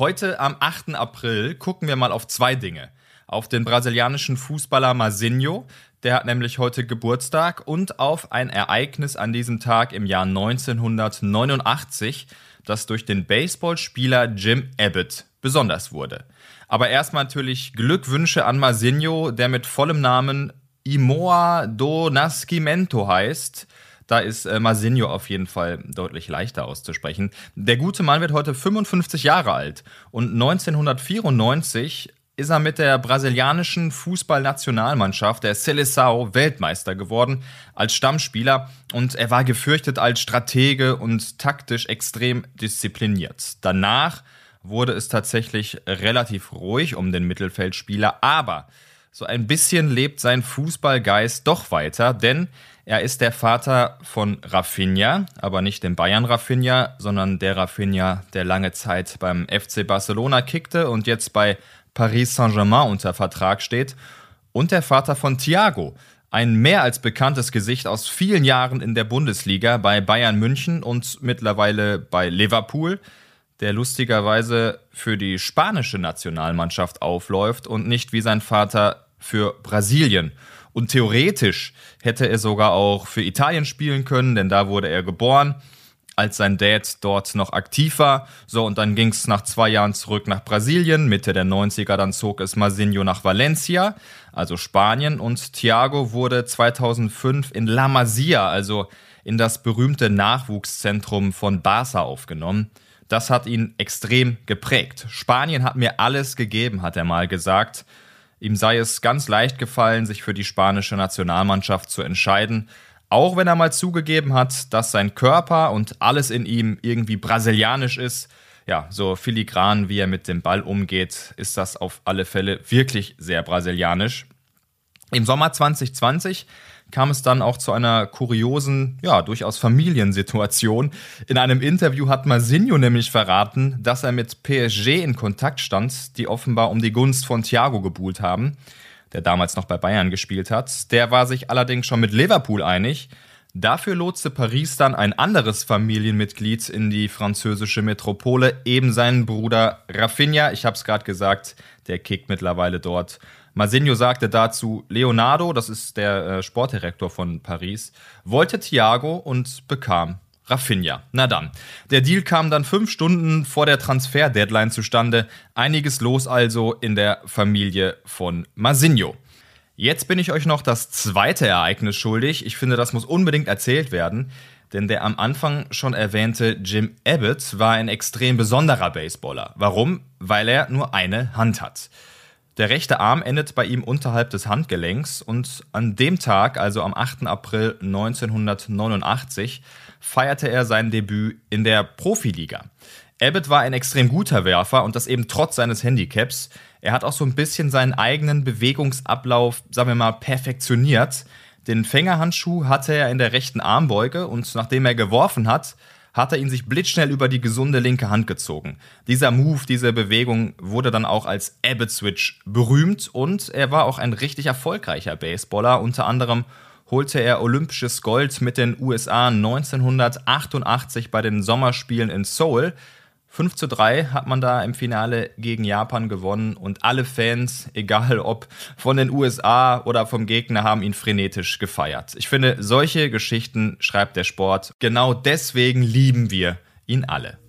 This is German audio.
Heute am 8. April gucken wir mal auf zwei Dinge. Auf den brasilianischen Fußballer Mazinho, der hat nämlich heute Geburtstag, und auf ein Ereignis an diesem Tag im Jahr 1989, das durch den Baseballspieler Jim Abbott besonders wurde. Aber erstmal natürlich Glückwünsche an Mazinho, der mit vollem Namen Imoa do Nascimento heißt. Da ist äh, Masinho auf jeden Fall deutlich leichter auszusprechen. Der gute Mann wird heute 55 Jahre alt und 1994 ist er mit der brasilianischen Fußballnationalmannschaft der Seleção Weltmeister geworden als Stammspieler und er war gefürchtet als Stratege und taktisch extrem diszipliniert. Danach wurde es tatsächlich relativ ruhig um den Mittelfeldspieler, aber so ein bisschen lebt sein Fußballgeist doch weiter, denn er ist der Vater von Rafinha, aber nicht dem Bayern Rafinha, sondern der Rafinha, der lange Zeit beim FC Barcelona kickte und jetzt bei Paris Saint-Germain unter Vertrag steht. Und der Vater von Thiago, ein mehr als bekanntes Gesicht aus vielen Jahren in der Bundesliga bei Bayern München und mittlerweile bei Liverpool, der lustigerweise für die spanische Nationalmannschaft aufläuft und nicht wie sein Vater für Brasilien. Und theoretisch hätte er sogar auch für Italien spielen können, denn da wurde er geboren, als sein Dad dort noch aktiv war. So, und dann ging es nach zwei Jahren zurück nach Brasilien. Mitte der 90er dann zog es Masinho nach Valencia, also Spanien. Und Thiago wurde 2005 in La Masia, also in das berühmte Nachwuchszentrum von Barca aufgenommen. Das hat ihn extrem geprägt. Spanien hat mir alles gegeben, hat er mal gesagt. Ihm sei es ganz leicht gefallen, sich für die spanische Nationalmannschaft zu entscheiden, auch wenn er mal zugegeben hat, dass sein Körper und alles in ihm irgendwie brasilianisch ist. Ja, so filigran wie er mit dem Ball umgeht, ist das auf alle Fälle wirklich sehr brasilianisch. Im Sommer 2020 kam es dann auch zu einer kuriosen, ja, durchaus Familiensituation. In einem Interview hat Masinho nämlich verraten, dass er mit PSG in Kontakt stand, die offenbar um die Gunst von Thiago gebuhlt haben, der damals noch bei Bayern gespielt hat. Der war sich allerdings schon mit Liverpool einig. Dafür lotste Paris dann ein anderes Familienmitglied in die französische Metropole, eben seinen Bruder Rafinha. Ich habe es gerade gesagt, der kickt mittlerweile dort. Masinho sagte dazu, Leonardo, das ist der äh, Sportdirektor von Paris, wollte Thiago und bekam Rafinha. Na dann. Der Deal kam dann fünf Stunden vor der Transfer-Deadline zustande. Einiges los also in der Familie von Masinho. Jetzt bin ich euch noch das zweite Ereignis schuldig. Ich finde, das muss unbedingt erzählt werden. Denn der am Anfang schon erwähnte Jim Abbott war ein extrem besonderer Baseballer. Warum? Weil er nur eine Hand hat. Der rechte Arm endet bei ihm unterhalb des Handgelenks und an dem Tag, also am 8. April 1989, feierte er sein Debüt in der Profiliga. Abbott war ein extrem guter Werfer und das eben trotz seines Handicaps. Er hat auch so ein bisschen seinen eigenen Bewegungsablauf, sagen wir mal, perfektioniert. Den Fängerhandschuh hatte er in der rechten Armbeuge und nachdem er geworfen hat, hat er ihn sich blitzschnell über die gesunde linke Hand gezogen. Dieser Move, diese Bewegung wurde dann auch als Abbott Switch berühmt und er war auch ein richtig erfolgreicher Baseballer. Unter anderem holte er olympisches Gold mit den USA 1988 bei den Sommerspielen in Seoul. 5 zu 3 hat man da im Finale gegen Japan gewonnen und alle Fans, egal ob von den USA oder vom Gegner, haben ihn frenetisch gefeiert. Ich finde, solche Geschichten schreibt der Sport. Genau deswegen lieben wir ihn alle.